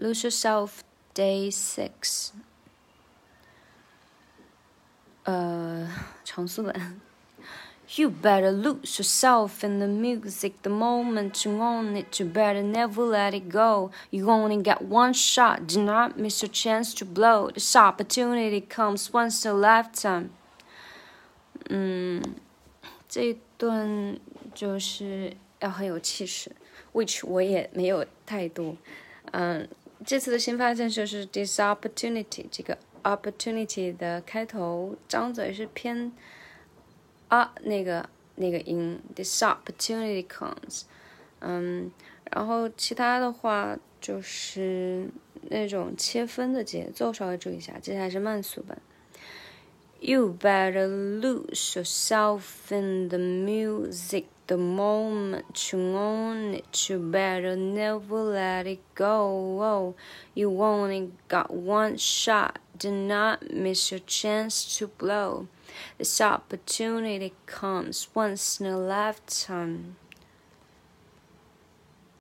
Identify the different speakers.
Speaker 1: Lose Yourself Day Six。呃，长速版。You better lose yourself in the music the moment you own it. You better never let it go. You only got one shot. Do not miss your chance to blow. This opportunity comes once in a lifetime. 嗯，这一段就是要很有气势，which 我也没有太多。嗯， 这次的新发现就是 this opportunity 这个 opportunity 的开头张嘴是偏。啊，那个那个音，this opportunity comes，嗯，然后其他的话就是那种切分的节奏，稍微注意一下。接下来是慢速版。You better lose yourself in the music the moment you own it. You better never let it go. Oh, you only got one shot. Do not miss your chance to blow. This opportunity comes once in a lifetime.